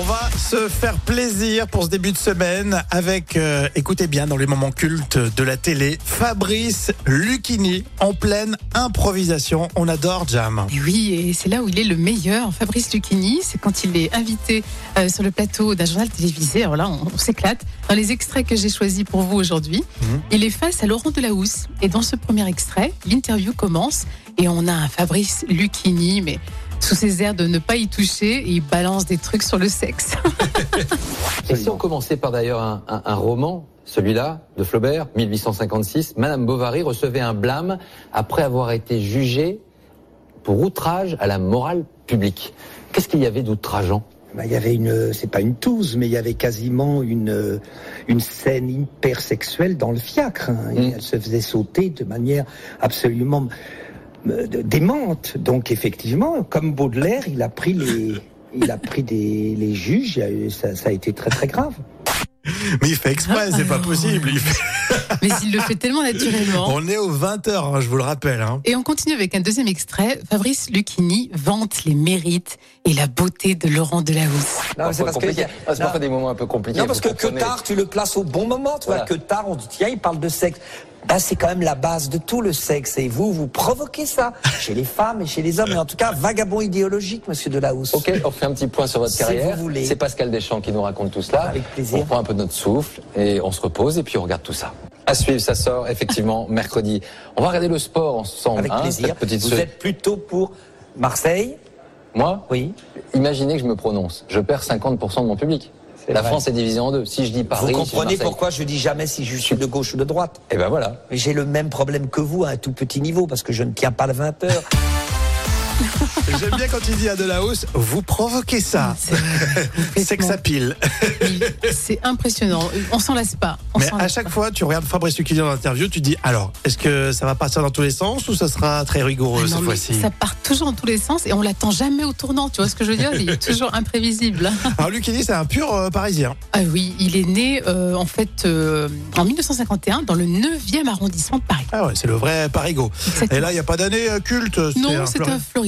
On va se faire plaisir pour ce début de semaine avec, euh, écoutez bien, dans les moments cultes de la télé, Fabrice Lucchini en pleine improvisation. On adore Jam. Et oui, et c'est là où il est le meilleur, Fabrice Lucchini. C'est quand il est invité euh, sur le plateau d'un journal télévisé. Alors là, on, on s'éclate. Dans les extraits que j'ai choisis pour vous aujourd'hui, Mhm. il est face à Laurent Delahousse. Et dans ce premier extrait, l'interview commence et on a un Fabrice Lucchini, mais sous ses airs de ne pas y toucher, et il balance des trucs sur le sexe. Et si on commençait par d'ailleurs un, un- un roman, celui-là, de Flaubert, 1856, Madame Bovary recevait un blâme après avoir été jugée pour outrage à la morale publique. Qu'est-ce qu'il y avait d'outrageant? Bah, il y avait une, c'est pas une touze, mais il y avait quasiment une, une scène hyper sexuelle dans le fiacre. hein. Mm. Elle se faisait sauter de manière absolument démente. Donc effectivement, comme Baudelaire, il a pris les, il a pris des, les juges. il y a eu- Ça, ça a été très très grave. Mais il fait exprès, c'est pas possible. Il fait- mais il le fait tellement naturellement. On est aux 20h, je vous le rappelle. hein. Et on continue avec un deuxième extrait. Fabrice Lucchini vante les mérites et la beauté de Laurent Delahousse. Non, c'est parce que. Ah, c'est non. parfois des moments un peu compliqués. Non, parce que, que tard, tu le places au bon moment. Tu vois, Voilà. que tard, on dit, tiens, il parle de sexe. Bah, c'est quand même la base de tout le sexe. Et vous, vous provoquez ça chez les femmes et chez les hommes. Et en tout cas, vagabond idéologique, monsieur Delahousse. Ok, on fait un petit point sur votre Si carrière. voulez. C'est Pascal Deschamps qui nous raconte tout cela. Avec plaisir. On prend un peu notre souffle et on se repose et puis on regarde tout ça. À suivre, ça sort effectivement mercredi. On va regarder le sport ensemble. Avec hein, plaisir. petite Vous êtes plutôt pour Marseille? Moi, Oui. imaginez que je me prononce. Je perds 50% de mon public. La vrai. France est divisée en deux. Si je dis Paris, vous comprenez pourquoi je dis jamais si je suis de gauche ou de droite. Et ben voilà. Mais j'ai le même problème que vous à un tout petit niveau parce que je ne tiens pas le 20 heures. J'aime bien quand il dit à Delahousse, vous provoquez ça. C'est que ça pile. Il- C'est impressionnant. On s'en lasse pas. On Mais à chaque pas. fois, tu regardes Fabrice Lucchini dans l'interview, tu dis alors, est-ce que ça va partir dans tous les sens ou ça sera très rigoureux Ah non, cette fois-ci ça part toujours dans tous les sens et on l'attend jamais au tournant. Tu vois ce que je veux dire? Il est toujours imprévisible. Alors Lucchini, c'est un pur euh, parisien. Ah oui, il est né euh, en fait euh, en 1951 dans le 9e arrondissement de Paris. Ah ouais, c'est le vrai Parigo. Et là, il n'y a pas d'année culte. non, c'est fleur- un